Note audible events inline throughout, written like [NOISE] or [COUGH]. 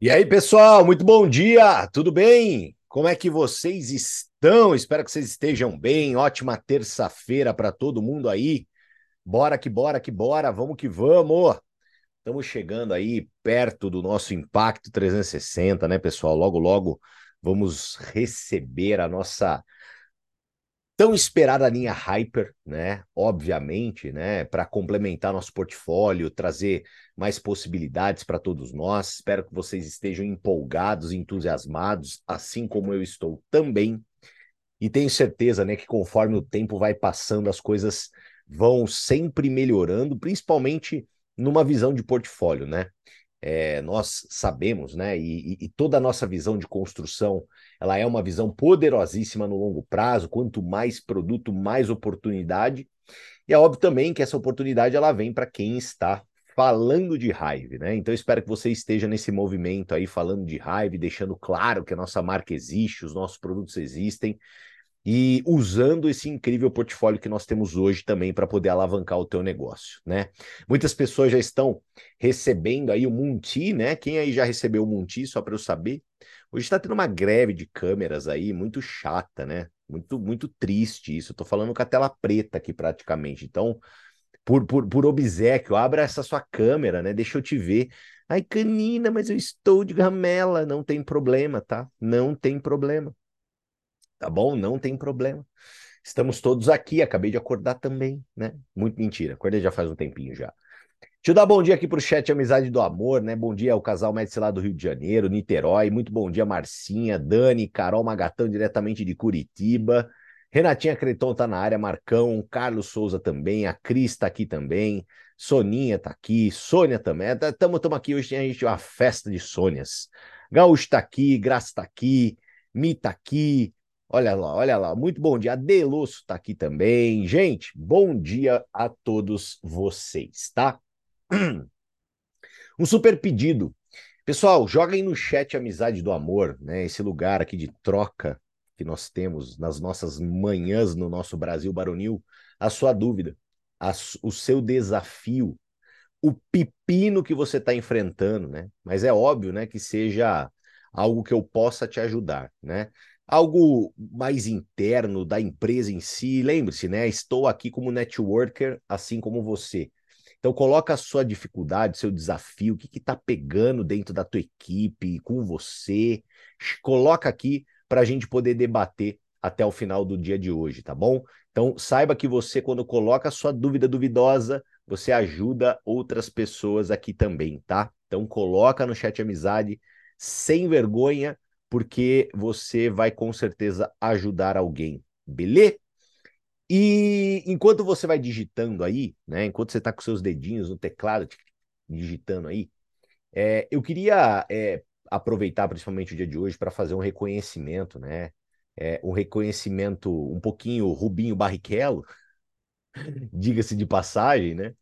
E aí, pessoal, muito bom dia, tudo bem? Como é que vocês estão? Espero que vocês estejam bem. Ótima terça-feira para todo mundo aí. Bora que bora que bora, vamos que vamos. Estamos chegando aí perto do nosso Impacto 360, né, pessoal? Logo, logo vamos receber a nossa tão esperada linha Hyper, né? Obviamente, né? Para complementar nosso portfólio, trazer mais possibilidades para todos nós. Espero que vocês estejam empolgados, entusiasmados, assim como eu estou também. E tenho certeza, né, que conforme o tempo vai passando, as coisas vão sempre melhorando, principalmente numa visão de portfólio, né? É, nós sabemos, né? E, e, toda a nossa visão de construção, ela é uma visão poderosíssima no longo prazo. Quanto mais produto, mais oportunidade. E é óbvio também que essa oportunidade ela vem para quem está falando de Hive, né? Então espero que você esteja nesse movimento aí falando de Hive, deixando claro que a nossa marca existe, os nossos produtos existem e usando esse incrível portfólio que nós temos hoje também para poder alavancar o teu negócio, né? Muitas pessoas já estão recebendo aí o Munti, né? Quem aí já recebeu o Munti, só para eu saber? Hoje está tendo uma greve de câmeras aí, muito chata, né? Muito, muito triste isso. Tô falando com a tela preta aqui praticamente. Então, por, por, por obsequio, abra essa sua câmera, né? Deixa eu te ver. Ai, canina, mas eu estou de gamela. Não tem problema, tá? Não tem problema tá bom? Não tem problema. Estamos todos aqui, acabei de acordar também, né? Muito mentira, acordei já faz um tempinho já. Deixa eu dar bom dia aqui pro chat Amizade do Amor, né? Bom dia ao casal Médici lá do Rio de Janeiro, Niterói. Muito bom dia, Marcinha, Dani, Carol Magatão, diretamente de Curitiba. Renatinha Creton tá na área, Marcão, Carlos Souza também, a Cris tá aqui também, Soninha tá aqui, Sônia também. Estamos aqui hoje, a gente uma festa de Sônias. Gaúcho tá aqui, Graça tá aqui, Mi tá aqui, Olha lá, olha lá, muito bom dia. Delosso está aqui também. Gente, bom dia a todos vocês, tá? [CLEARS THROAT] Um super pedido. Pessoal, joga aí no chat Amizade do Amor, né? Esse lugar aqui de troca que nós temos nas nossas manhãs no nosso Brasil Baronil, a sua dúvida, a, o seu desafio, o pepino que você está enfrentando, né? Mas é óbvio, né, que seja algo que eu possa te ajudar, né? Algo mais interno da empresa em si. Lembre-se, né? Estou aqui como networker, assim como você. Então coloca a sua dificuldade, seu desafio, o que está pegando dentro da tua equipe, com você. Coloca aqui para a gente poder debater até o final do dia de hoje, tá bom? Então saiba que você, quando coloca a sua dúvida duvidosa, você ajuda outras pessoas aqui também, tá? Então coloca no chat amizade, sem vergonha, porque você vai com certeza ajudar alguém, beleza? E enquanto você vai digitando aí, né? Enquanto você está com seus dedinhos no teclado, digitando aí, é, eu queria é, aproveitar principalmente o dia de hoje para fazer um reconhecimento, né? É, um reconhecimento um pouquinho Rubinho Barrichello, [LAUGHS] diga-se de passagem, né?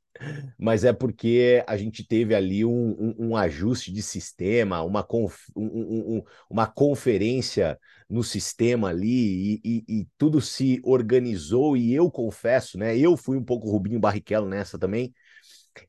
Mas é porque a gente teve ali um, um, um ajuste de sistema, uma, conf, um, uma conferência no sistema ali e, e, e, tudo se organizou e eu confesso, né? Eu fui um pouco Rubinho Barrichello nessa também.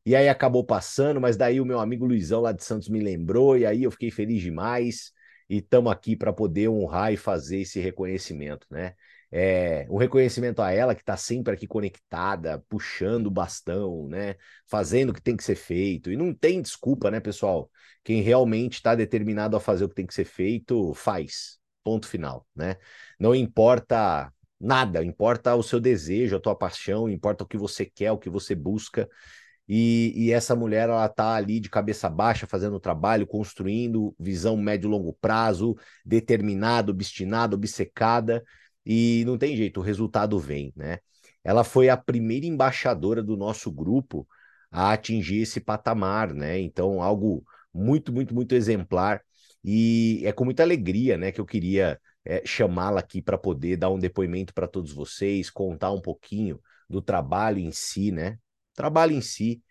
E aí acabou passando, mas daí o meu amigo Luizão lá de Santos me lembrou e aí eu fiquei feliz demais e estamos aqui para poder honrar e fazer esse reconhecimento, né? É, um reconhecimento a ela que está sempre aqui conectada, puxando o bastão, né? Fazendo o que tem que ser feito. E não tem desculpa, né, pessoal? Quem realmente está determinado a fazer o que tem que ser feito, faz. Ponto final, né? Não importa nada, importa o seu desejo, a tua paixão, importa o que você quer, o que você busca. E, e, essa mulher, ela tá ali de cabeça baixa, fazendo o trabalho, construindo visão médio e longo prazo, determinada, obstinada, obcecada, e não tem jeito, o resultado vem, né? Ela foi a primeira embaixadora do nosso grupo a atingir esse patamar, né? Então, algo muito, muito, muito exemplar. E é com muita alegria, né, que eu queria é, chamá-la aqui para poder dar um depoimento para todos vocês, contar um pouquinho do trabalho em si, né? Trabalho em si.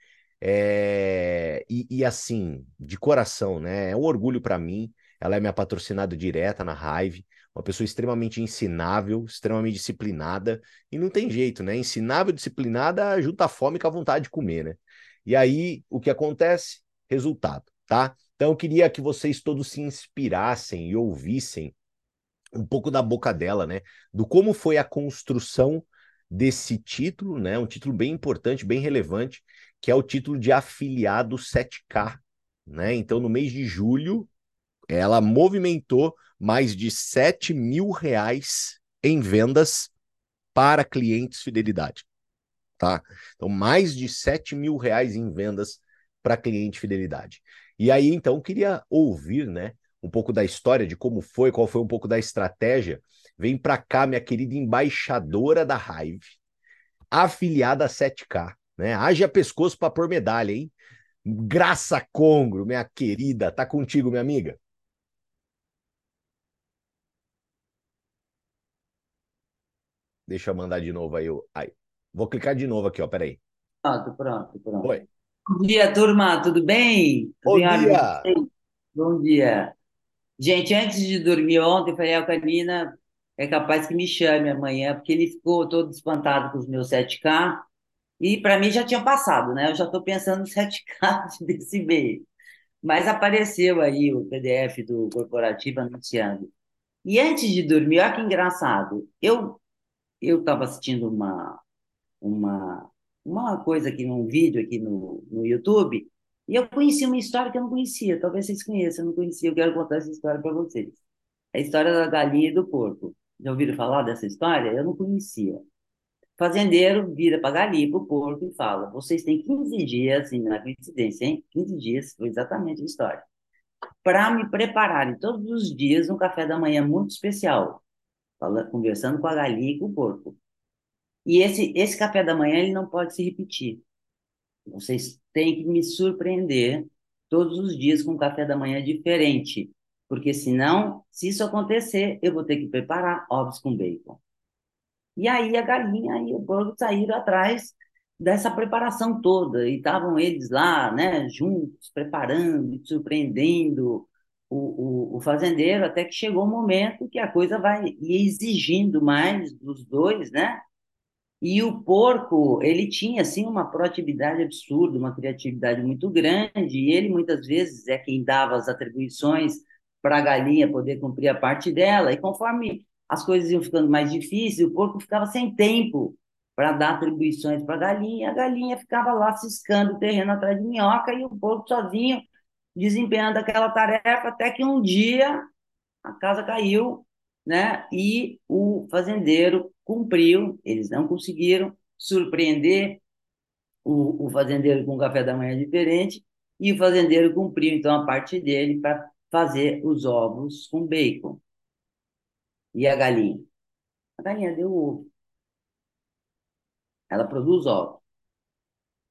É... E, e, assim, de coração, né? É um orgulho para mim. Ela é minha patrocinada direta na Hive uma pessoa extremamente ensinável, extremamente disciplinada, e não tem jeito, né? Ensinável, disciplinada, junta a fome com a vontade de comer, né? E aí, o que acontece? Resultado, tá? Então eu queria que vocês todos se inspirassem e ouvissem um pouco da boca dela, né? Do como foi a construção desse título, né? Um título bem importante, bem relevante, que é o título de afiliado 7K, né? Então, no mês de julho, ela movimentou mais de 7 mil reais em vendas para clientes fidelidade, tá? Então, mais de 7 mil reais em vendas para cliente fidelidade. E aí, então, queria ouvir, né? Um pouco da história, de como foi, qual foi um pouco da estratégia. Vem para cá, minha querida embaixadora da Hive, afiliada a 7K, né? Haja pescoço para pôr medalha, hein? Graça Congro, minha querida, tá contigo, minha amiga? Deixa eu mandar de novo aí. aí. Vou clicar de novo aqui, ó. Peraí. Pronto, pronto, pronto. Oi. Bom dia, turma, tudo bem? Bom Tudo dia! Bom dia. Gente, antes de dormir ontem, falei, a Canina é capaz que me chame amanhã, porque ele ficou todo espantado com os meus 7K, e para mim já tinha passado, né? Eu já estou pensando no 7K [LAUGHS] desse mês. Mas apareceu aí o PDF do corporativo anunciando. E antes de dormir, olha que engraçado. Eu eu estava assistindo uma uma uma coisa aqui num vídeo aqui no, no YouTube e eu conheci uma história que eu não conhecia. Talvez vocês conheçam, eu não conhecia. Eu quero contar essa história para vocês. A história da galinha e do porco. Já ouviram falar dessa história? Eu não conhecia fazendeiro vira para galinha, para o porco e fala: vocês têm 15 dias, assim, na coincidência, hein? 15 dias, foi exatamente a história, para me prepararem todos os dias um café da manhã muito especial, falando, conversando com a galinha e com o porco. E esse, esse café da manhã ele não pode se repetir. Vocês têm que me surpreender todos os dias com um café da manhã diferente, porque senão, se isso acontecer, eu vou ter que preparar ovos com bacon. E aí a galinha e o porco saíram atrás dessa preparação toda, e estavam eles lá, né, juntos, preparando, surpreendendo o, o, o fazendeiro, até que chegou o um momento que a coisa vai exigindo mais dos dois, né? E o porco, ele tinha, assim, uma proatividade absurda, uma criatividade muito grande, e ele, muitas vezes, é quem dava as atribuições para a galinha poder cumprir a parte dela, e conforme as coisas iam ficando mais difíceis, o porco ficava sem tempo para dar atribuições para a galinha, a galinha ficava lá ciscando o terreno atrás de minhoca e o porco sozinho desempenhando aquela tarefa, até que um dia a casa caiu, né? E o fazendeiro cumpriu, eles não conseguiram surpreender o, o fazendeiro com um café da manhã diferente, e o fazendeiro cumpriu então a parte dele para fazer os ovos com bacon. E a galinha? A galinha deu ovo. Ela produz ovos.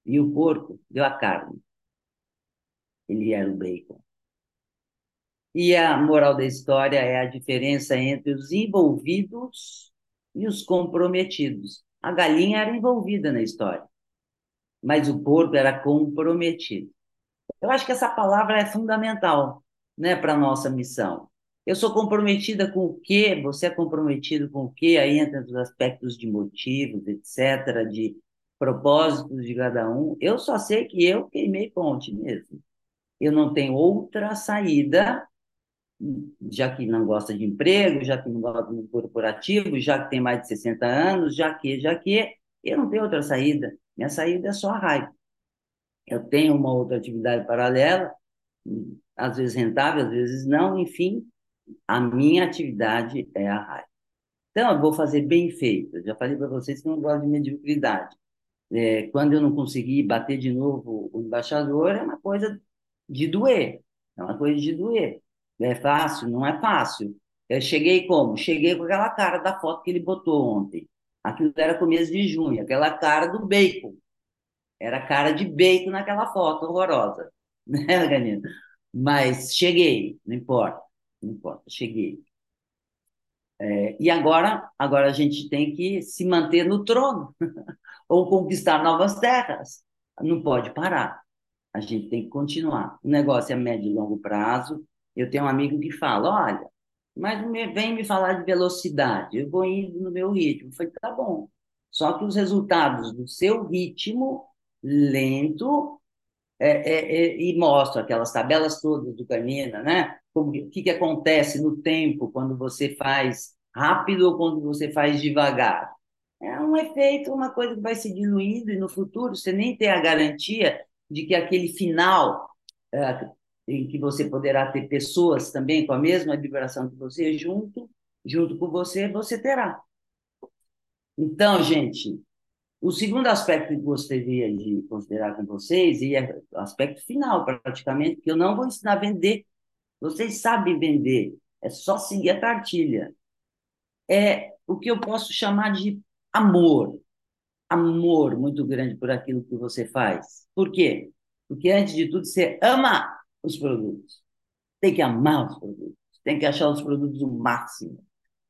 E o porco deu a carne. Ele era o bacon. E a moral da história é a diferença entre os envolvidos e os comprometidos. A galinha era envolvida na história, mas o porco era comprometido. Eu acho que essa palavra é fundamental né, para a nossa missão. Eu sou comprometida com o quê? Você é comprometido com o quê? Aí entra os aspectos de motivos, etc., de propósitos de cada um. Eu só sei que eu queimei ponte mesmo. Eu não tenho outra saída, já que não gosta de emprego, já que não gosta de corporativo, já que tem mais de 60 anos, já que, já que, eu não tenho outra saída. Minha saída é só a raiva. Eu tenho uma outra atividade paralela, às vezes rentável, às vezes não, enfim, a minha atividade é a rádio. Então, eu vou fazer bem feito. já falei para vocês que eu não gosto de mediocridade. É, quando eu não consegui bater de novo o embaixador, é uma coisa de doer. É uma coisa de doer. É fácil? Não é fácil. Eu cheguei como? Cheguei com aquela cara da foto que ele botou ontem. Aquilo era começo de junho, aquela cara do bacon. Era cara de bacon naquela foto horrorosa. [LAUGHS] Né, Ganino? Mas cheguei, não importa não importa, cheguei. É, e agora, agora a gente tem que se manter no trono [LAUGHS] ou conquistar novas terras. Não pode parar. A gente tem que continuar. O negócio é médio e longo prazo. Eu tenho um amigo que fala: olha, mas vem me falar de velocidade. Eu vou indo no meu ritmo. Eu falei: tá bom. Só que os resultados do seu ritmo lento é, é, é, e mostro aquelas tabelas todas do Canina, né? O que, que acontece no tempo quando você faz rápido ou quando você faz devagar. É um efeito, uma coisa que vai se diluindo e no futuro você nem tem a garantia de que aquele final é, em que você poderá ter pessoas também com a mesma vibração que você junto, junto com você, você terá. Então, gente, o segundo aspecto que gostaria de considerar com vocês, e é o aspecto final, praticamente, que eu não vou ensinar a vender. Vocês sabem vender, é só seguir a cartilha. É o que eu posso chamar de amor. Amor muito grande por aquilo que você faz. Por quê? Porque, antes de tudo, você ama os produtos. Tem que amar os produtos. Tem que achar os produtos o máximo.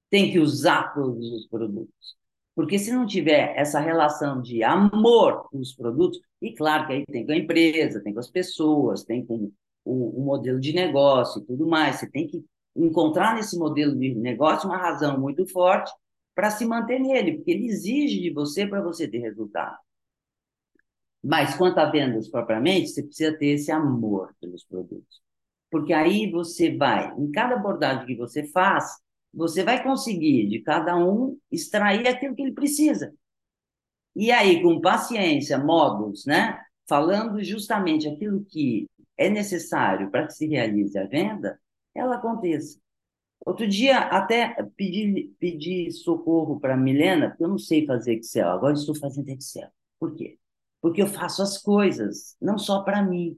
Tem que usar todos os produtos. Porque se não tiver essa relação de amor com os produtos, e claro que aí tem com a empresa, tem com as pessoas, tem com o, o modelo de negócio e tudo mais, você tem que encontrar nesse modelo de negócio uma razão muito forte para se manter nele, porque ele exige de você para você ter resultado. Mas quanto a vendas propriamente, você precisa ter esse amor pelos produtos. Porque aí você vai, em cada abordagem que você faz, você vai conseguir de cada um extrair aquilo que ele precisa. E aí, com paciência, modos, né? Falando justamente aquilo que é necessário para que se realize a venda, ela aconteça. Outro dia, até pedi, pedi socorro para Milena, porque eu não sei fazer Excel, agora estou fazendo Excel. Por quê? Porque eu faço as coisas, não só para mim.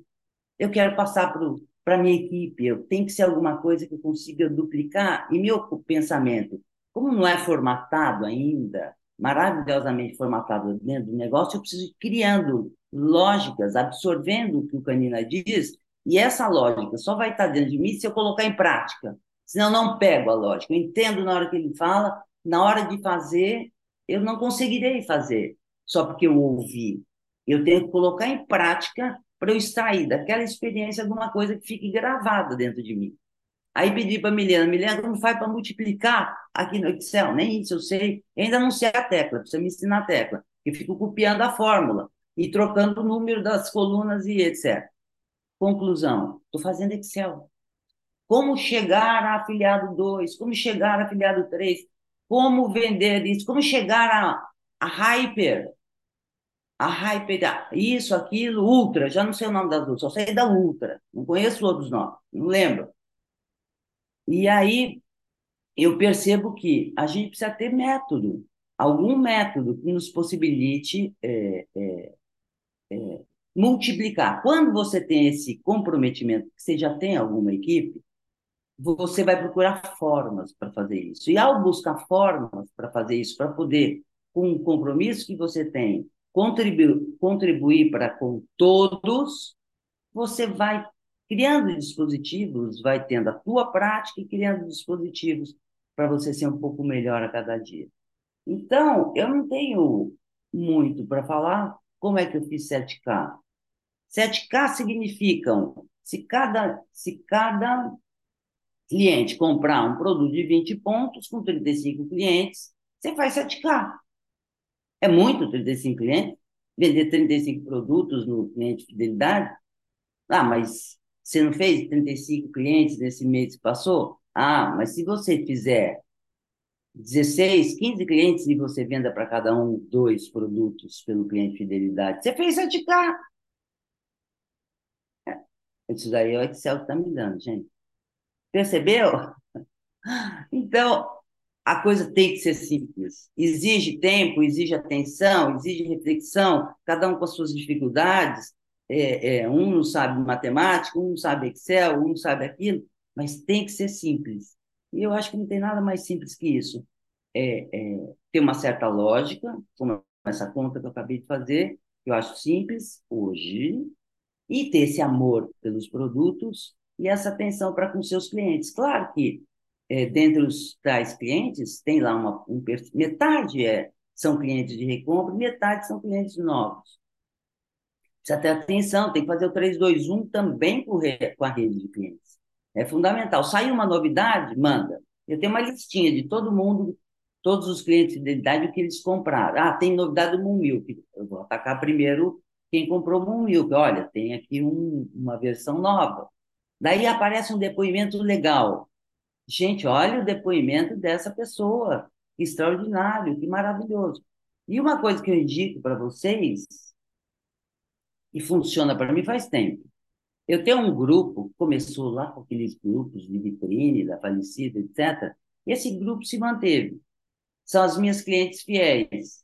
Eu quero passar para minha equipe, eu tenho que ser alguma coisa que eu consiga duplicar. E meu pensamento, como não é formatado ainda, maravilhosamente formatado dentro do negócio, eu preciso ir criando lógicas, absorvendo o que o Canina diz, e essa lógica só vai estar dentro de mim se eu colocar em prática. Senão, eu não pego a lógica. Eu entendo na hora que ele fala, na hora de fazer, eu não conseguirei fazer só porque eu ouvi. Eu tenho que colocar em prática para eu extrair daquela experiência alguma coisa que fique gravada dentro de mim. Aí pedi para a Milena, Milena, como faz para multiplicar aqui no Excel? Nem isso eu sei, eu ainda não sei a tecla, precisa me ensinar a tecla. Eu fico copiando a fórmula e trocando o número das colunas e etc. Conclusão, estou fazendo Excel. Como chegar a afiliado 2, como chegar a afiliado 3, como vender isso, como chegar a, a Hyper, a Hyper, isso, aquilo, Ultra, já não sei o nome das duas, só sei da Ultra, não conheço outros nomes, não lembro. E aí eu percebo que a gente precisa ter método, algum método que nos possibilite é, é, é, multiplicar. Quando você tem esse comprometimento, que você já tem alguma equipe, você vai procurar formas para fazer isso. E ao buscar formas para fazer isso, para poder, com o compromisso que você tem, contribuir, contribuir para com todos, você vai criando dispositivos, vai tendo a tua prática e criando dispositivos para você ser um pouco melhor a cada dia. Então, eu não tenho muito para falar como é que eu fiz 7K. 7K significam, se cada, se cada cliente comprar um produto de 20 pontos com 35 clientes, você faz 7K. É muito 35 clientes? Vender 35 produtos no cliente de fidelidade? Ah, mas você não fez 35 clientes nesse mês que passou? Ah, mas se você fizer 16, 15 clientes e você venda para cada um dois produtos pelo cliente de fidelidade, você fez 7K. É, isso daí é o Excel que está me dando, gente. Percebeu? Então, a coisa tem que ser simples. Exige tempo, exige atenção, exige reflexão, cada um com as suas dificuldades. É, é, um não sabe matemática, um não sabe Excel, um não sabe aquilo, mas tem que ser simples. E eu acho que não tem nada mais simples que isso. É, é, ter uma certa lógica, como essa conta que eu acabei de fazer, que eu acho simples hoje, e ter esse amor pelos produtos e essa atenção para com seus clientes. Claro que é, dentre os tais clientes, tem lá uma um, metade é, são clientes de recompra, metade são clientes novos. Precisa ter atenção, tem que fazer o 321 também com, a rede de clientes. É fundamental. Saiu uma novidade, manda. Eu tenho uma listinha de todo mundo, todos os clientes de idade, o que eles compraram. Ah, tem novidade do Moonmilk. Eu vou atacar primeiro quem comprou Moon Milk. Olha, tem aqui um, uma versão nova. Daí aparece um depoimento legal. Gente, olha o depoimento dessa pessoa. Que extraordinário, que maravilhoso. E uma coisa que eu indico para vocês, e funciona para mim faz tempo. Eu tenho um grupo, começou lá com aqueles grupos de vitrine, da falecida, etc. Esse grupo se manteve. São as minhas clientes fiéis.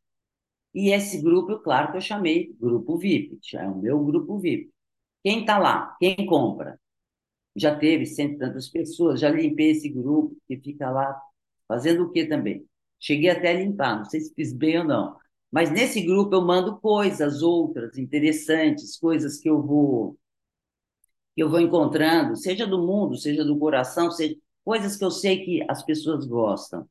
E esse grupo, claro que eu chamei grupo VIP, é o meu grupo VIP. Quem está lá? Quem compra? Já teve cento e tantas pessoas, já limpei esse grupo que fica lá fazendo o quê também? Cheguei até a limpar, não sei se fiz bem ou não. Mas nesse grupo eu mando coisas outras interessantes, coisas que eu vou que eu vou encontrando, seja do mundo, seja do coração, seja coisas que eu sei que as pessoas gostam.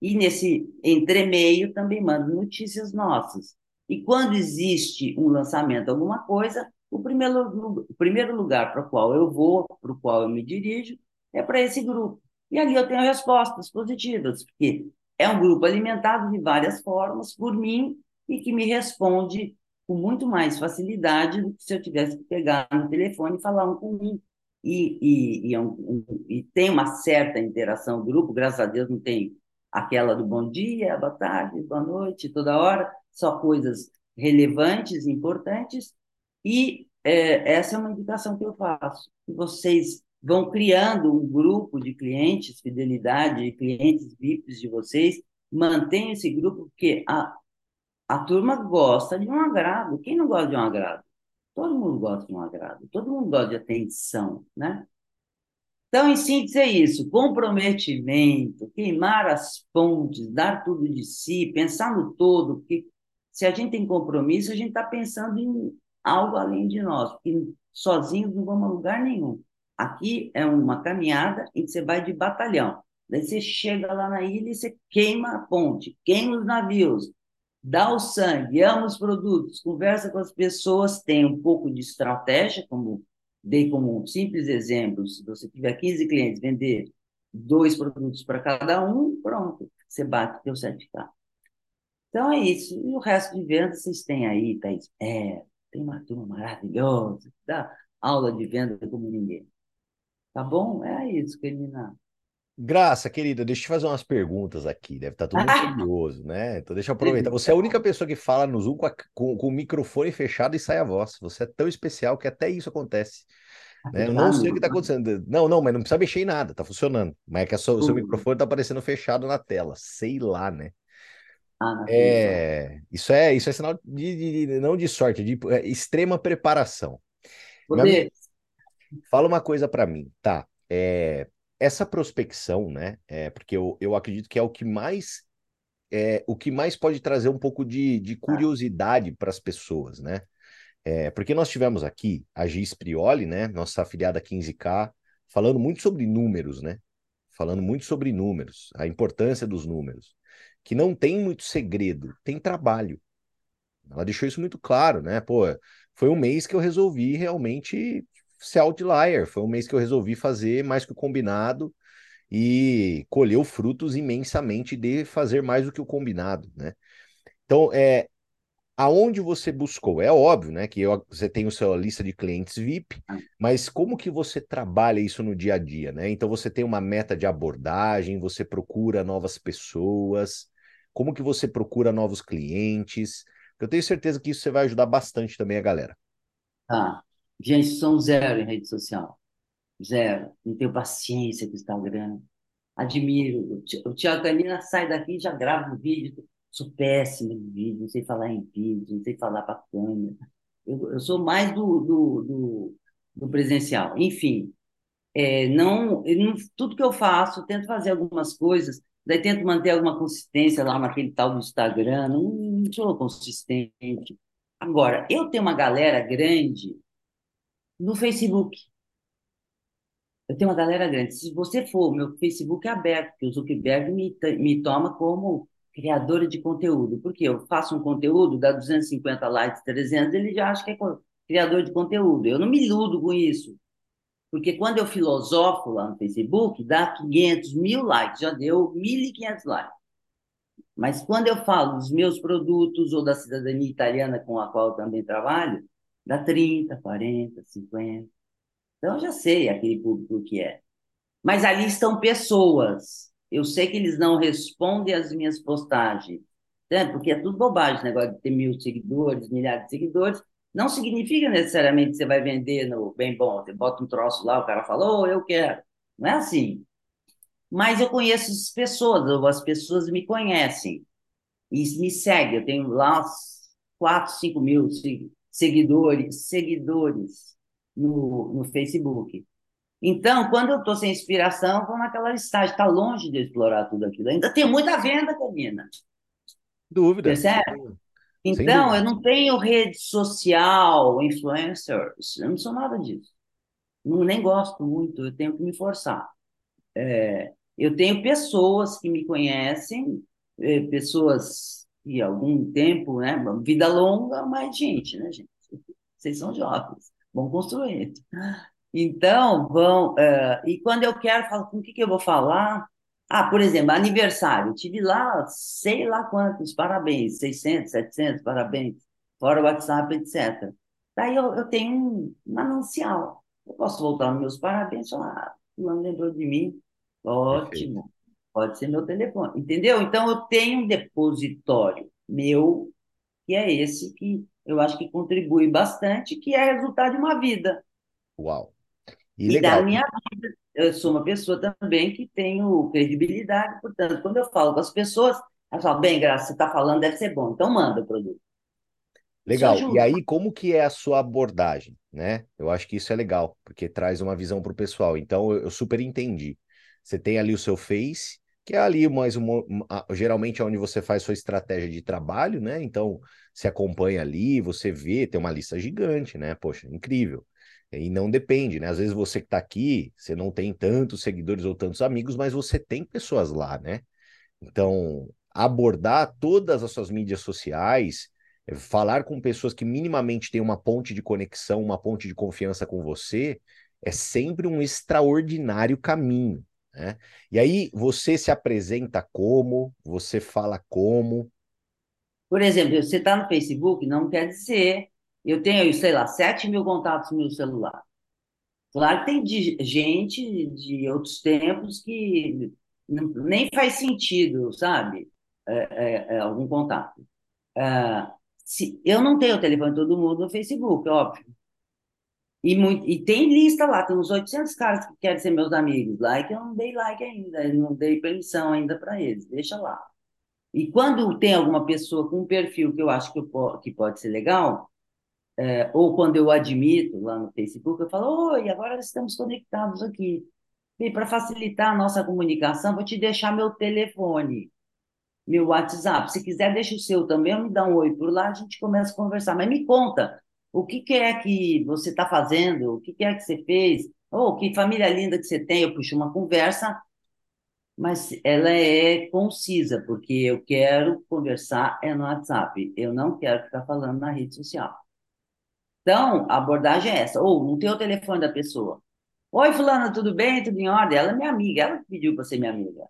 E nesse entremeio também mando notícias nossas. E quando existe um lançamento, alguma coisa, o primeiro, o primeiro lugar para o qual eu vou, para o qual eu me dirijo, é para esse grupo. E ali eu tenho respostas positivas, porque é um grupo alimentado de várias formas por mim e que me responde com muito mais facilidade do que se eu tivesse que pegar no telefone e falar um com um. E, e, e, é um, um, e tem uma certa interação do grupo, graças a Deus não tem aquela do bom dia, boa tarde, boa noite, toda hora, só coisas relevantes, importantes, e é, essa é uma indicação que eu faço. Que vocês vão criando um grupo de clientes, fidelidade, de clientes VIPs de vocês, mantenham esse grupo, porque a, a turma gosta de um agrado. Quem não gosta de um agrado? Todo mundo gosta de um agrado, todo mundo gosta de atenção, né? Então, em síntese, é isso: comprometimento, queimar as pontes, dar tudo de si, pensar no todo, porque se a gente tem compromisso, a gente está pensando em algo além de nós, porque sozinhos não vamos a lugar nenhum. Aqui é uma caminhada em que você vai de batalhão. Daí você chega lá na ilha e você queima a ponte, queima os navios, dá o sangue, ama os produtos, conversa com as pessoas, tem um pouco de estratégia, como dei como um simples exemplo, se você tiver 15 clientes, vender dois produtos para cada um, pronto, você bate o seu 7K. Então é isso. E o resto de venda vocês têm aí, Thaís. É, tem uma turma maravilhosa, dá aula de venda como ninguém. Tá bom? É isso, Kelina. Graça, querida, deixa eu te fazer umas perguntas aqui. Deve estar tá todo mundo [LAUGHS] curioso, né? Então deixa eu aproveitar. Você é a única pessoa que fala no Zoom com, a, com, com, o microfone fechado e sai a voz. Você é tão especial que até isso acontece. Né? Eu não sei o que está acontecendo. Não, não, mas não precisa mexer em nada, tá funcionando. Mas é que o seu, seu microfone está aparecendo fechado na tela. Sei lá, né? Ah, é, isso é isso é sinal de, de, de não de sorte, de é, extrema preparação. fala uma coisa para mim, tá? É, essa prospecção, né? É, porque eu, eu acredito que é o que mais é o que mais pode trazer um pouco de, de curiosidade para as pessoas, né? É, porque nós tivemos aqui a Gis Prioli, né? Nossa afiliada 15K, falando muito sobre números, né? Falando muito sobre números, a importância dos números, que não tem muito segredo, tem trabalho. Ela deixou isso muito claro, né? Pô, foi um mês que eu resolvi realmente ser outlier. Foi um mês que eu resolvi fazer mais que o combinado e colheu frutos imensamente de fazer mais do que o combinado, né? Então, é, aonde você buscou? É óbvio, né, que eu, você tem o seu lista de clientes VIP, ah. mas como que você trabalha isso no dia a dia, né? Então você tem uma meta de abordagem, você procura novas pessoas, como que você procura novos clientes? Eu tenho certeza que isso você vai ajudar bastante também a galera. Ah, Gente, são zero em rede social. Zero. Não tenho paciência com o Instagram. Admiro. O Tiago Canina sai daqui e já grava um vídeo. Sou péssimo em vídeo, não sei falar em vídeo, não sei falar para câmera. Eu, eu, sou mais do, do, do, do presencial. Enfim, é, não, não, tudo que eu faço, tento fazer algumas coisas, daí tento manter alguma consistência lá naquele tal do Instagram, não, sou consistente. Agora, eu tenho uma galera grande no Facebook. Eu tenho uma galera grande. Se você for, meu Facebook é aberto, porque o Zuckerberg me, me toma como criadora de conteúdo. Porque eu faço um conteúdo, dá 250 likes, 300, ele já acha que é criador de conteúdo. Eu não me iludo com isso. Porque quando eu filosofo lá no Facebook, dá 500 mil likes, já deu 1.500 likes. Mas quando eu falo dos meus produtos ou da cidadania italiana com a qual também trabalho, dá 30, 40, 50. Então, eu já sei aquele público que é. Mas ali estão pessoas. Eu sei que eles não respondem às minhas postagens, né? porque é tudo bobagem, negócio de ter mil seguidores, milhares de seguidores. Não significa necessariamente que você vai vender no bem bom. Você bota um troço lá, o cara falou, oh, eu quero. Não é assim. Mas eu conheço as pessoas, ou as pessoas me conhecem e me seguem. Eu tenho lá 4, 5 mil seguidores, seguidores no, no Facebook. Então, quando eu estou sem inspiração, vou naquela estágio. Está longe de explorar tudo aquilo. Ainda tem muita venda, Carina. Dúvida. Percebe? Então, eu não tenho rede social, influencers, eu não sou nada disso. Não, nem gosto muito, eu tenho que me forçar. É, eu tenho pessoas que me conhecem, é, pessoas que algum tempo, né, vida longa, mas gente, né, gente? Vocês são jovens, vão construir. Então, vão. Uh, e quando eu quero, falo, com o que, que eu vou falar? Ah, por exemplo, aniversário. tive lá, sei lá quantos parabéns, 600, 700 parabéns, fora o WhatsApp, etc. Daí eu, eu tenho um manancial. Eu posso voltar nos meus parabéns e falar, ah, fulano lembrou de mim. Ótimo. Pode ser meu telefone. Entendeu? Então, eu tenho um depositório meu, que é esse que eu acho que contribui bastante, que é resultado de uma vida. Uau. E, e da minha vida, eu sou uma pessoa também que tenho credibilidade, portanto, quando eu falo com as pessoas, elas falam, bem, Graça, você está falando, deve ser bom, então manda o produto. Legal. E aí, como que é a sua abordagem, né? Eu acho que isso é legal, porque traz uma visão para o pessoal. Então, eu, eu, super entendi. Você tem ali o seu Face, que é ali mais uma, geralmente é onde você faz sua estratégia de trabalho, né? Então, você acompanha ali, você vê, tem uma lista gigante, né? Poxa, incrível. E não depende, né? Às vezes você que está aqui, você não tem tantos seguidores ou tantos amigos, mas você tem pessoas lá, né? Então, abordar todas as suas mídias sociais, eh, falar com pessoas que minimamente têm uma ponte de conexão, uma ponte de confiança com você, é sempre um extraordinário caminho, né? E aí você se apresenta como, você fala como. Por exemplo, você está no Facebook, não quer dizer eu tenho, sei lá, 7 mil contatos no meu celular. Claro que tem de, gente de outros tempos que nem faz sentido, sabe? É, é, é algum contato. É, se, eu não tenho o telefone de todo mundo no Facebook, óbvio. E, muito, e tem lista lá, tem uns 800 caras que querem ser meus amigos e que eu não dei like ainda, não dei permissão ainda para eles, deixa lá. E quando tem alguma pessoa com um perfil que eu acho que, eu, que pode ser legal, é, ou quando eu admito lá no Facebook, eu falo, oi, agora estamos conectados aqui. E para facilitar a nossa comunicação, vou te deixar meu telefone, meu WhatsApp. Se quiser, deixa o seu também, me dá um oi por lá, a gente começa a conversar. Mas me conta, o que, que é que você está fazendo? O que, que é que você fez? Oh, que família linda que você tem. Eu puxo uma conversa, mas ela é concisa, porque eu quero conversar é no WhatsApp. Eu não quero ficar falando na rede social. Então, a abordagem é essa. Ou não tem o telefone da pessoa. Oi, fulana, tudo bem? Tudo em ordem? Ela é minha amiga, ela pediu para ser minha amiga.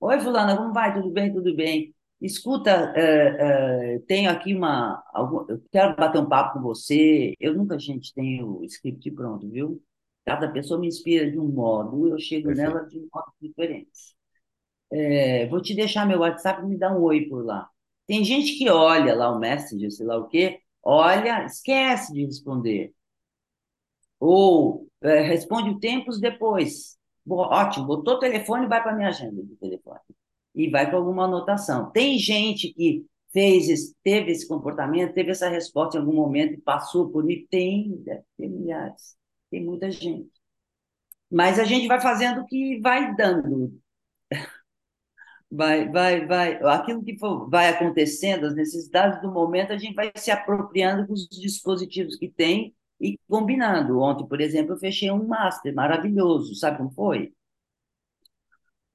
Oi, fulana, como vai? Tudo bem? Tudo bem. Escuta, uh, uh, tenho aqui uma. Algum, eu quero bater um papo com você. Eu nunca, gente, tenho o script pronto, viu? Cada pessoa me inspira de um modo, eu chego Perfeito. nela de modos diferentes. É, vou te deixar meu WhatsApp e me dá um oi por lá. Tem gente que olha lá o Messenger, sei lá o quê, olha, esquece de responder. Ou é, responde tempos depois. Ótimo, botou o telefone, vai para minha agenda de telefone. E vai com alguma anotação. Tem gente que fez, teve esse comportamento, teve essa resposta em algum momento e passou por mim. Tem, ter milhares. Tem muita gente. Mas a gente vai fazendo o que vai dando vai, vai, vai, aquilo que for, vai acontecendo, as necessidades do momento, a gente vai se apropriando dos dispositivos que tem e combinando. Ontem, por exemplo, eu fechei um master maravilhoso, sabe como foi?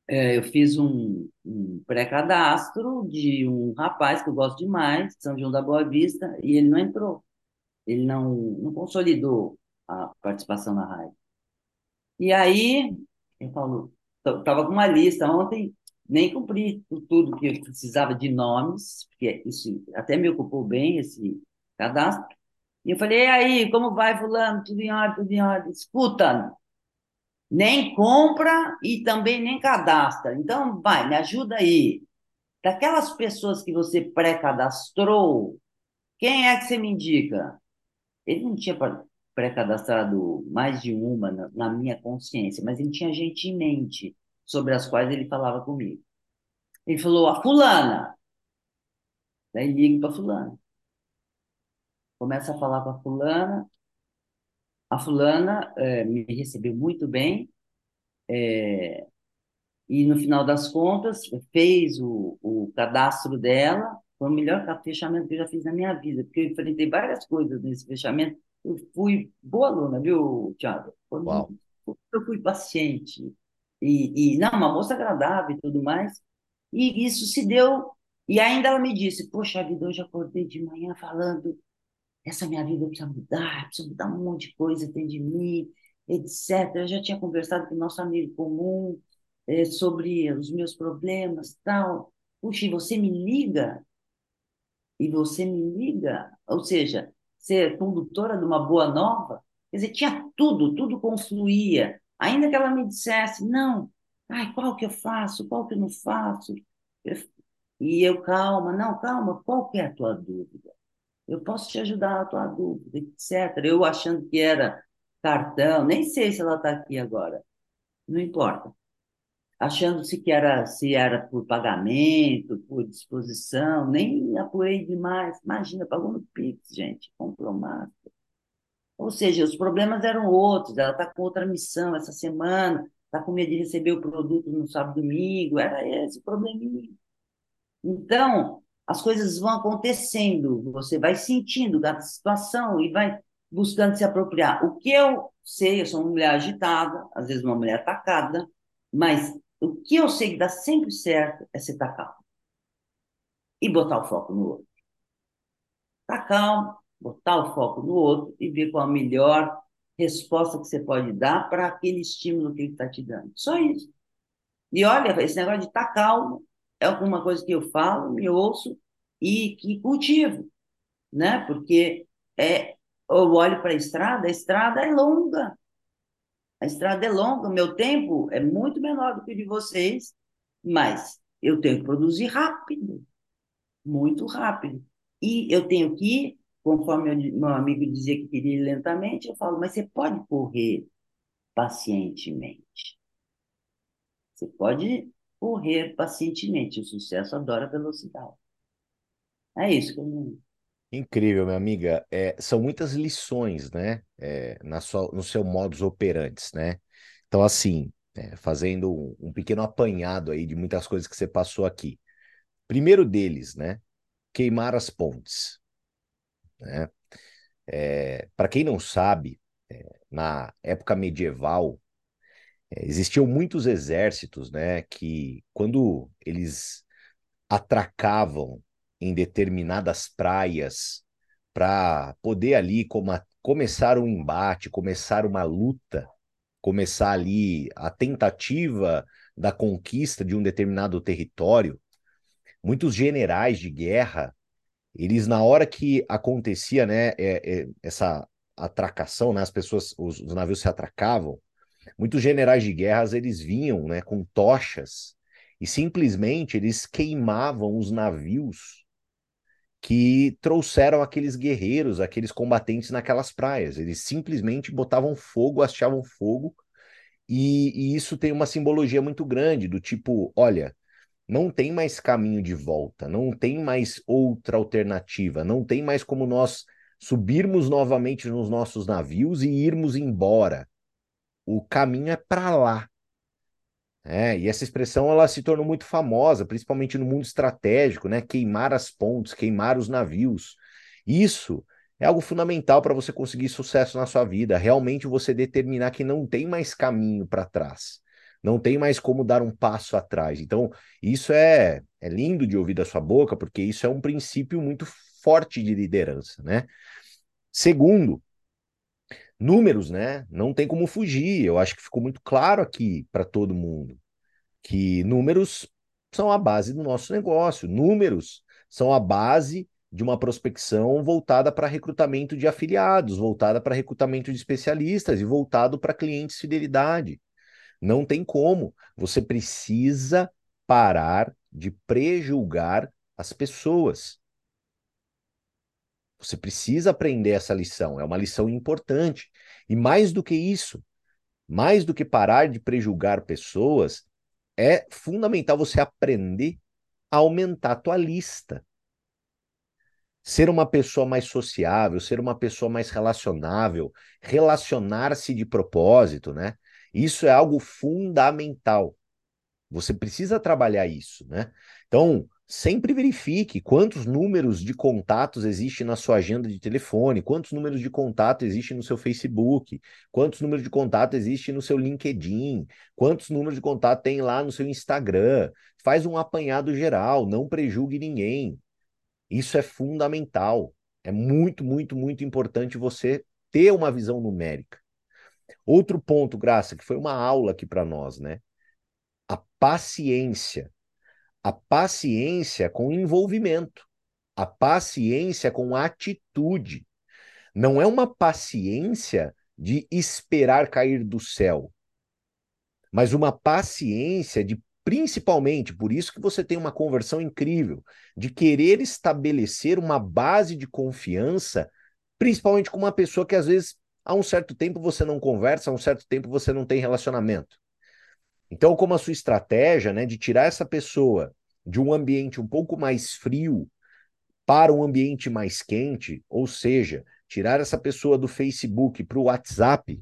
É, eu fiz um, um pré-cadastro de um rapaz que eu gosto demais, São João da Boa Vista, e ele não entrou. Ele não, não consolidou a participação na rádio. E aí, eu falo, estava com uma lista ontem, nem cumpri tudo que eu precisava de nomes, porque isso até me ocupou bem, esse cadastro. E eu falei, e aí, como vai, fulano? Tudo em ordem, tudo em ordem. Escuta, nem compra e também nem cadastra. Então, vai, me ajuda aí. Daquelas pessoas que você pré-cadastrou, quem é que você me indica? Ele não tinha pré-cadastrado mais de uma na, minha consciência, mas ele tinha gente em mente sobre as quais ele falava comigo. Ele falou, a fulana. Daí liga para fulana. Começa a falar com a fulana. A fulana é, me recebeu muito bem. É, e no final das contas fez o, o cadastro dela. Foi o melhor fechamento que eu já fiz na minha vida, porque eu enfrentei várias coisas nesse fechamento. Eu fui boa aluna, viu, Thiago? Uau. Eu fui paciente. E, e, não, uma moça agradável e tudo mais. E isso se deu. E ainda ela me disse: Poxa vida, hoje acordei de manhã falando, essa minha vida precisa mudar, precisa mudar um monte de coisa dentro de mim, etc. Eu já tinha conversado com nosso amigo comum é, sobre os meus problemas tal. Puxa, e você me liga? E você me liga? Ou seja, ser condutora de uma boa nova? Quer dizer, tinha tudo, tudo confluía. Ainda que ela me dissesse, não, ai, qual que eu faço, qual que eu não faço? E eu, calma, não, calma, qual que é a tua dúvida? Eu posso te ajudar na tua dúvida, etc. Eu achando que era cartão, nem sei se ela está aqui agora, não importa. Achando se que era se era por pagamento, por disposição, nem apurei demais. Imagina, pagou no Pix, gente, comprou máscara. Ou seja, os problemas eram outros. Ela está com outra missão essa semana, está com medo de receber o produto no sábado domingo. Era esse o probleminha. Então, as coisas vão acontecendo, você vai sentindo cada situação e vai buscando se apropriar. O que eu sei, eu sou uma mulher agitada, às vezes uma mulher atacada, mas o que eu sei que dá sempre certo é ser calmo e botar o foco no outro. Tá calmo, botar o foco no outro e ver qual a melhor resposta que você pode dar para aquele estímulo que ele está te dando. Só isso. E olha, esse negócio de estar tá calmo é alguma coisa que eu falo, me ouço e que cultivo, né? Porque é, eu olho para a estrada, a estrada é longa. A estrada é longa, meu tempo é muito menor do que o de vocês, mas eu tenho que produzir rápido, muito rápido. E eu tenho que conforme meu amigo dizia que queria ir lentamente, eu falo, mas você pode correr pacientemente. Você pode correr pacientemente. O sucesso adora velocidade. É isso que eu Incrível, minha amiga. É, são muitas lições, né? É, na sua, no seu modus operandi, né? Então, assim, é, fazendo um, um, pequeno apanhado aí de muitas coisas que você passou aqui. Primeiro deles, né? Queimar as pontes. Né? É, Para quem não sabe, é, na época medieval, é, existiam muitos exércitos né, que, quando eles atracavam em determinadas praias para poder ali começar um embate, começar uma luta, começar ali a tentativa da conquista de um determinado território, muitos generais de guerra eles na hora que acontecia, né, é, é, essa atracação, né, as pessoas, os, os, navios se atracavam, muitos generais de guerras eles vinham, né, com tochas e simplesmente eles queimavam os navios que trouxeram aqueles guerreiros, aqueles combatentes naquelas praias. Eles simplesmente botavam fogo, hasteavam fogo e, e isso tem uma simbologia muito grande do tipo, olha não tem mais caminho de volta, não tem mais outra alternativa, não tem mais como nós subirmos novamente nos nossos navios e irmos embora. O caminho é para lá. É, e essa expressão ela se tornou muito famosa, principalmente no mundo estratégico, né? Queimar as pontes, queimar os navios. Isso é algo fundamental para você conseguir sucesso na sua vida. Realmente você determinar que não tem mais caminho para trás não tem mais como dar um passo atrás. Então, isso é, é lindo de ouvir da sua boca, porque isso é um princípio muito forte de liderança, né? Segundo, números, né? Não tem como fugir. Eu acho que ficou muito claro aqui para todo mundo que números são a base do nosso negócio. Números são a base de uma prospecção voltada para recrutamento de afiliados, voltada para recrutamento de especialistas e voltado para clientes fidelidade. Não tem como. Você precisa parar de prejulgar as pessoas. Você precisa aprender essa lição, é uma lição importante. E mais do que isso, mais do que parar de prejulgar pessoas, é fundamental você aprender a aumentar a tua lista. Ser uma pessoa mais sociável, ser uma pessoa mais relacionável, relacionar-se de propósito, né? Isso é algo fundamental. Você precisa trabalhar isso, né? Então, sempre verifique quantos números de contatos existem na sua agenda de telefone, quantos números de contato existem no seu Facebook, quantos números de contato existem no seu LinkedIn, quantos números de contato tem lá no seu Instagram. Faz um apanhado geral, não prejulgue ninguém. Isso é fundamental. É muito, muito, muito importante você ter uma visão numérica. Outro ponto, Graça, que foi uma aula aqui para nós, né? A paciência. A paciência com envolvimento. A paciência com atitude. Não é uma paciência de esperar cair do céu, mas uma paciência de Principalmente por isso que você tem uma conversão incrível, de querer estabelecer uma base de confiança, principalmente com uma pessoa que às vezes há um certo tempo você não conversa, há um certo tempo você não tem relacionamento. Então, como a sua estratégia, né, de tirar essa pessoa de um ambiente um pouco mais frio para um ambiente mais quente, ou seja, tirar essa pessoa do Facebook para o WhatsApp,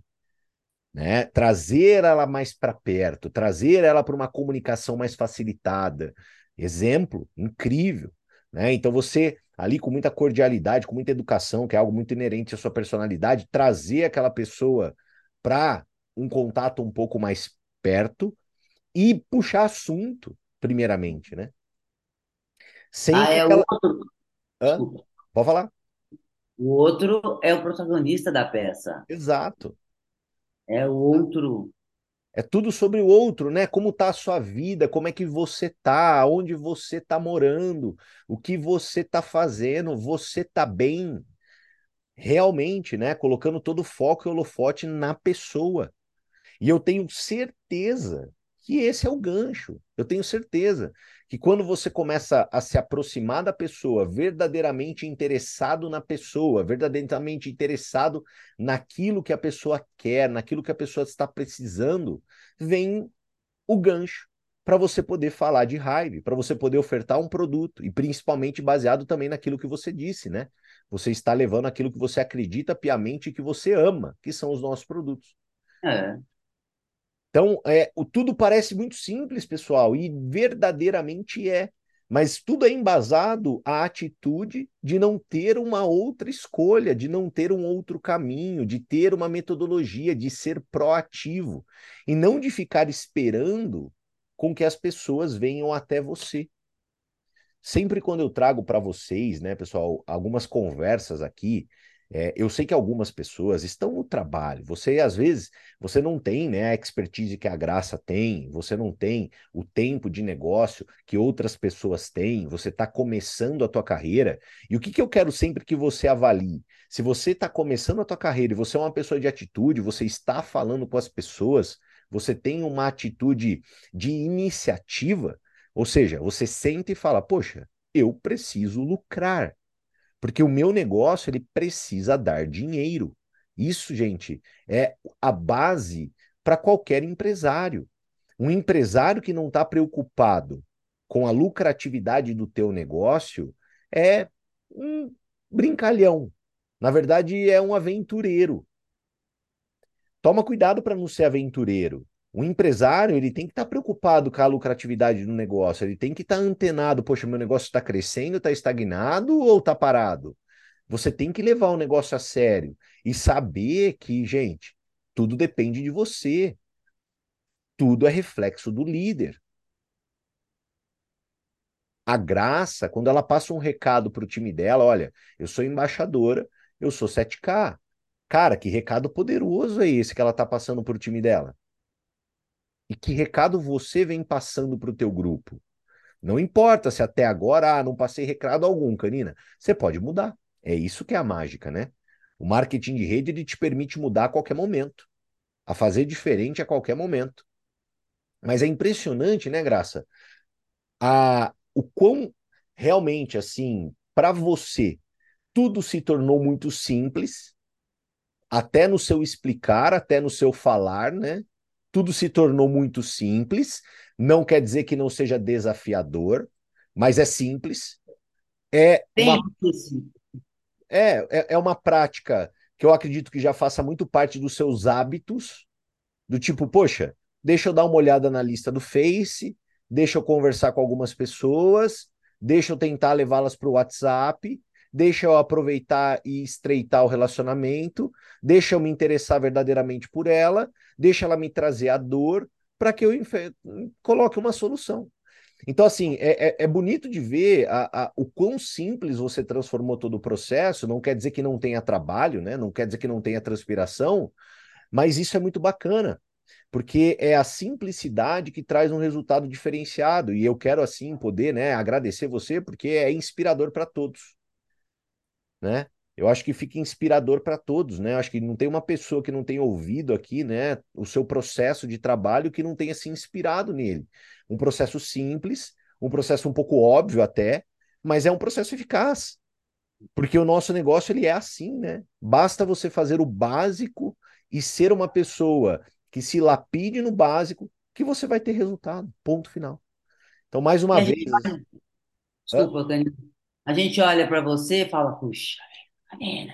né? Trazer ela mais para perto, trazer ela para uma comunicação mais facilitada. Exemplo incrível, né? Então você ali com muita cordialidade, com muita educação, que é algo muito inerente à sua personalidade, trazer aquela pessoa para um contato um pouco mais perto e puxar assunto, primeiramente, né? Sem ah, é aquela... o outro. Hã? Pode falar. O outro é o protagonista da peça. Exato. É o outro. É tudo sobre o outro, né? Como tá a sua vida, como é que você tá, onde você tá morando, o que você tá fazendo, você tá bem. Realmente, né? Colocando todo o foco e holofote na pessoa. E eu tenho certeza que esse é o gancho. Eu tenho certeza que quando você começa a se aproximar da pessoa, verdadeiramente interessado na pessoa, verdadeiramente interessado naquilo que a pessoa quer, naquilo que a pessoa está precisando, vem o gancho para você poder falar de raiva, para você poder ofertar um produto, e principalmente baseado também naquilo que você disse, né? Você está levando aquilo que você acredita piamente e que você ama, que são os nossos produtos. É. Então, é, o, tudo parece muito simples, pessoal, e verdadeiramente é. Mas tudo é embasado à atitude de não ter uma outra escolha, de não ter um outro caminho, de ter uma metodologia, de ser proativo e não de ficar esperando com que as pessoas venham até você. Sempre quando eu trago para vocês, né, pessoal, algumas conversas aqui, é, eu sei que algumas pessoas estão no trabalho. Você, às vezes, você não tem né, a expertise que a Graça tem, você não tem o tempo de negócio que outras pessoas têm, você está começando a tua carreira. E o que, que eu quero sempre que você avalie? Se você está começando a tua carreira e você é uma pessoa de atitude, você está falando com as pessoas, você tem uma atitude de iniciativa, ou seja, você sente e fala, poxa, eu preciso lucrar. Porque o meu negócio ele precisa dar dinheiro. Isso, gente, é a base para qualquer empresário. Um empresário que não está preocupado com a lucratividade do teu negócio é um brincalhão. Na verdade, é um aventureiro. Toma cuidado para não ser aventureiro. O empresário ele tem que estar tá preocupado com a lucratividade do negócio, ele tem que estar tá antenado, poxa, meu negócio está crescendo, está estagnado ou está parado? Você tem que levar o negócio a sério e saber que, gente, tudo depende de você. Tudo é reflexo do líder. A Graça, quando ela passa um recado para o time dela, olha, eu sou embaixadora, eu sou 7K. Cara, que recado poderoso é esse que ela está passando para o time dela? E que recado você vem passando para o teu grupo? Não importa se até agora ah, não passei recado algum, Canina. Você pode mudar. É isso que é a mágica, né? O marketing de rede ele te permite mudar a qualquer momento, a fazer diferente a qualquer momento. Mas é impressionante, né, Graça? A, o quão realmente assim, para você, tudo se tornou muito simples, até no seu explicar, até no seu falar, né? Tudo se tornou muito simples não quer dizer que não seja desafiador, mas é simples. É uma, é, é, é uma prática que eu acredito que já faça muito parte dos seus hábitos, do tipo, poxa, deixa eu dar uma olhada na lista do Face, deixa eu conversar com algumas pessoas, deixa eu tentar levá-las para o WhatsApp, deixa eu aproveitar e estreitar o relacionamento, deixa eu me interessar verdadeiramente por ela, deixa ela me trazer a dor, para que eu coloque uma solução. Então, assim, é, é, é bonito de ver a, a, o quão simples você transformou todo o processo. Não quer dizer que não tenha trabalho, né? Não quer dizer que não tenha transpiração, mas isso é muito bacana, porque é a simplicidade que traz um resultado diferenciado. E eu quero, assim, poder né, agradecer você, porque é inspirador para todos. Né? eu acho que fica inspirador para todos, né? Eu acho que não tem uma pessoa que não tenha ouvido aqui, né, o seu processo de trabalho que não tenha se inspirado nele. Um processo simples, um processo um pouco óbvio até, mas é um processo eficaz. Porque o nosso negócio ele é assim, né? Basta você fazer o básico e ser uma pessoa que se lapide no básico que você vai ter resultado. Ponto final. Então, mais uma vez. Gente... Desculpa, Dani. A gente olha para você e fala, puxa, menina,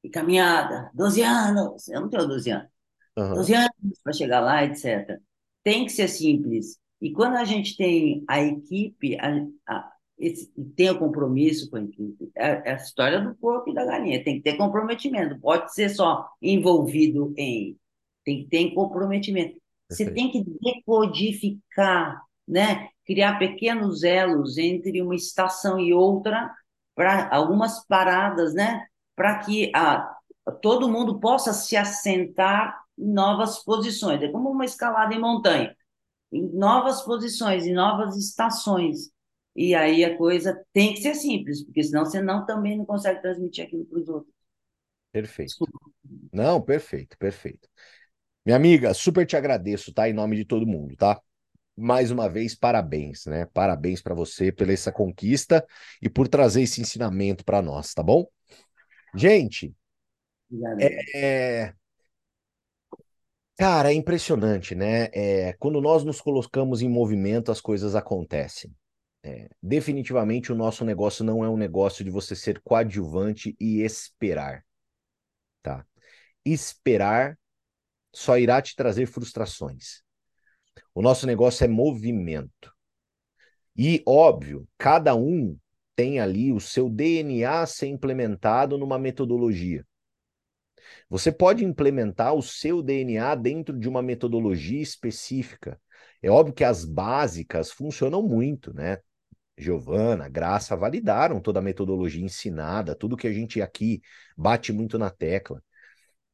que caminhada, 12 anos, eu não tenho 12 anos, uhum. 12 anos para chegar lá, etc. Tem que ser simples. E quando a gente tem a equipe, a, a, esse, tem o compromisso com a equipe, é, é, a história do porco e da galinha, tem que ter comprometimento, pode ser só envolvido em, tem que ter comprometimento. Você tem que decodificar, né? Criar pequenos elos entre uma estação e outra para algumas paradas, né? Para que a, todo mundo possa se assentar em novas posições. É como uma escalada em montanha, em novas posições, em novas estações. E aí a coisa tem que ser simples, porque senão você não também não consegue transmitir aquilo para os outros. Perfeito. Desculpa. Não, perfeito, perfeito. Minha amiga, super te agradeço, tá? Em nome de todo mundo, tá? Mais uma vez, parabéns, né? Parabéns para você pela essa conquista e por trazer esse ensinamento para nós, tá bom? Gente, é, é... cara, é impressionante, né? É, quando nós nos colocamos em movimento, as coisas acontecem. É, definitivamente o nosso negócio não é um negócio de você ser coadjuvante e esperar, tá? Esperar só irá te trazer frustrações. O nosso negócio é movimento. E, óbvio, cada um tem ali o seu DNA a ser implementado numa metodologia. Você pode implementar o seu DNA dentro de uma metodologia específica. É óbvio que as básicas funcionam muito, né? Giovana, Graça validaram toda a metodologia ensinada, tudo que a gente aqui bate muito na tecla.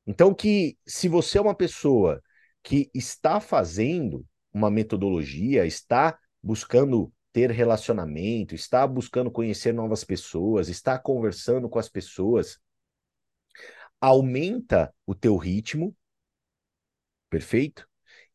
Então, que se você é uma pessoa que está fazendo uma metodologia, está buscando ter relacionamento, está buscando conhecer novas pessoas, está conversando com as pessoas, aumenta o teu ritmo, perfeito?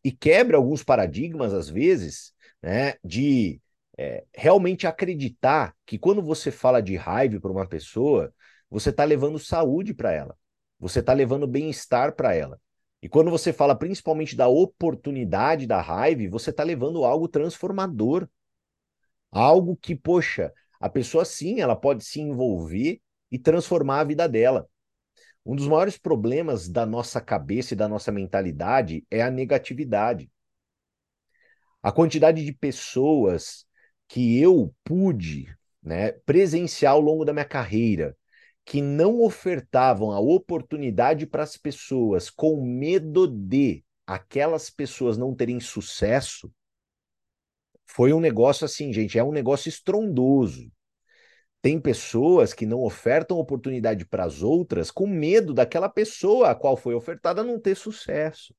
E quebra alguns paradigmas, às vezes, né, de é, realmente acreditar que quando você fala de raiva para uma pessoa, você está levando saúde para ela, você está levando bem-estar para ela. E quando você fala principalmente da oportunidade da raiva, você está levando algo transformador. Algo que, poxa, a pessoa sim, ela pode se envolver e transformar a vida dela. Um dos maiores problemas da nossa cabeça e da nossa mentalidade é a negatividade. A quantidade de pessoas que eu pude né, presenciar ao longo da minha carreira, que não ofertavam a oportunidade para as pessoas com medo de aquelas pessoas não terem sucesso, foi um negócio assim, gente, é um negócio estrondoso. Tem pessoas que não ofertam oportunidade para as outras com medo daquela pessoa a qual foi ofertada não ter sucesso.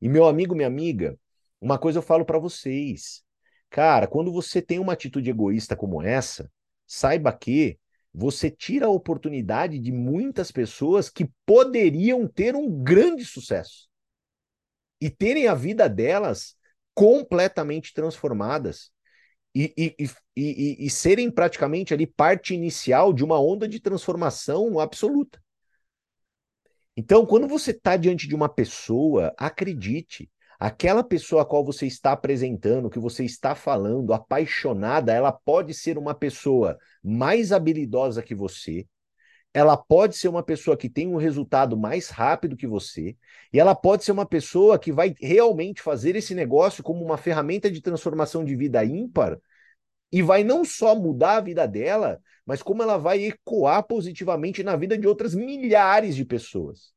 E meu amigo, minha amiga, uma coisa eu falo para vocês. Cara, quando você tem uma atitude egoísta como essa, saiba que você tira a oportunidade de muitas pessoas que poderiam ter um grande sucesso e terem a vida delas completamente transformadas e, e, e, e, serem praticamente ali parte inicial de uma onda de transformação absoluta. Então, quando você está diante de uma pessoa, acredite, aquela pessoa a qual você está apresentando, que você está falando, apaixonada, ela pode ser uma pessoa mais habilidosa que você, ela pode ser uma pessoa que tem um resultado mais rápido que você, e ela pode ser uma pessoa que vai realmente fazer esse negócio como uma ferramenta de transformação de vida ímpar, e vai não só mudar a vida dela, mas como ela vai ecoar positivamente na vida de outras milhares de pessoas.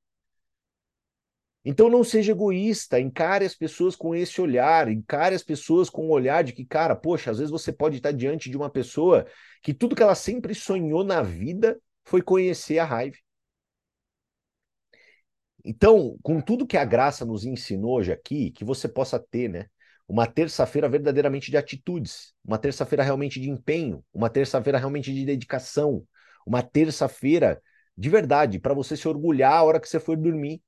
Então não seja egoísta, encare as pessoas com esse olhar, encare as pessoas com o olhar de que, cara, poxa, às vezes você pode estar diante de uma pessoa que tudo que ela sempre sonhou na vida foi conhecer a raiva. Então, com tudo que a graça nos ensinou hoje aqui, que você possa ter, né? Uma terça-feira verdadeiramente de atitudes, uma terça-feira realmente de empenho, uma terça-feira realmente de dedicação, uma terça-feira de verdade, para você se orgulhar a hora que você for dormir,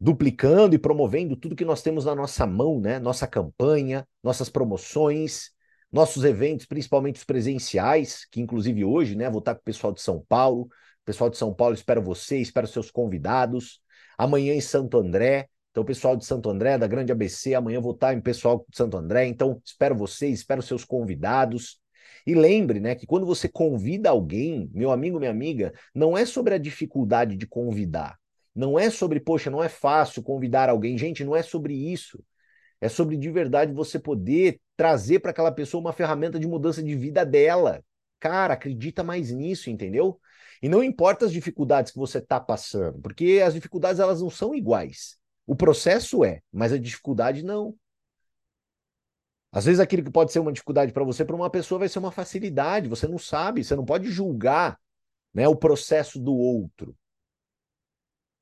duplicando e promovendo tudo que nós temos na nossa mão, né? Nossa campanha, nossas promoções, nossos eventos, principalmente os presenciais, que inclusive hoje, né, vou estar com o pessoal de São Paulo. Pessoal de São Paulo, espero você, espero seus convidados. Amanhã em Santo André, então, pessoal de Santo André, da Grande ABC, amanhã vou estar em pessoal de Santo André. Então, espero vocês, espero seus convidados. E lembre, né, que quando você convida alguém, meu amigo, minha amiga, não é sobre a dificuldade de convidar. Não é sobre, poxa, não é fácil convidar alguém. Gente, não é sobre isso. É sobre de verdade você poder trazer para aquela pessoa uma ferramenta de mudança de vida dela. Cara, acredita mais nisso, entendeu? E não importa as dificuldades que você está passando, porque as dificuldades elas não são iguais. O processo é, mas a dificuldade não. Às vezes aquilo que pode ser uma dificuldade para você, para uma pessoa vai ser uma facilidade. Você não sabe, você não pode julgar né, o processo do outro.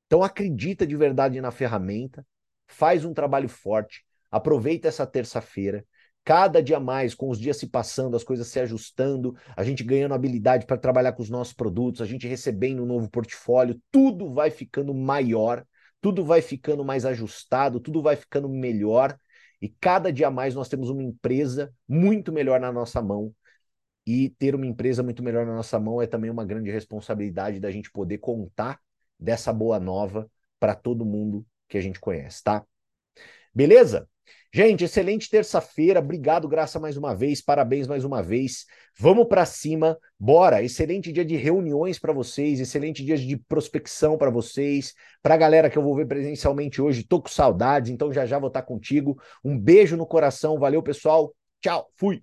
Então acredita de verdade na ferramenta, faz um trabalho forte, aproveita essa terça-feira, cada dia mais, com os dias se passando, as coisas se ajustando, a gente ganhando habilidade para trabalhar com os nossos produtos, a gente recebendo um novo portfólio, tudo vai ficando maior, tudo vai ficando mais ajustado, tudo vai ficando melhor. E cada dia mais nós temos uma empresa muito melhor na nossa mão. E ter uma empresa muito melhor na nossa mão é também uma grande responsabilidade da gente poder contar dessa boa nova para todo mundo que a gente conhece, tá? Beleza? Gente, excelente terça-feira. Obrigado, Graça, mais uma vez. Parabéns mais uma vez. Vamos para cima. Bora. Excelente dia de reuniões para vocês, excelente dia de prospecção para vocês. Para a galera que eu vou ver presencialmente hoje, tô com saudades, então já já vou estar contigo. Um beijo no coração. Valeu, pessoal. Tchau. Fui.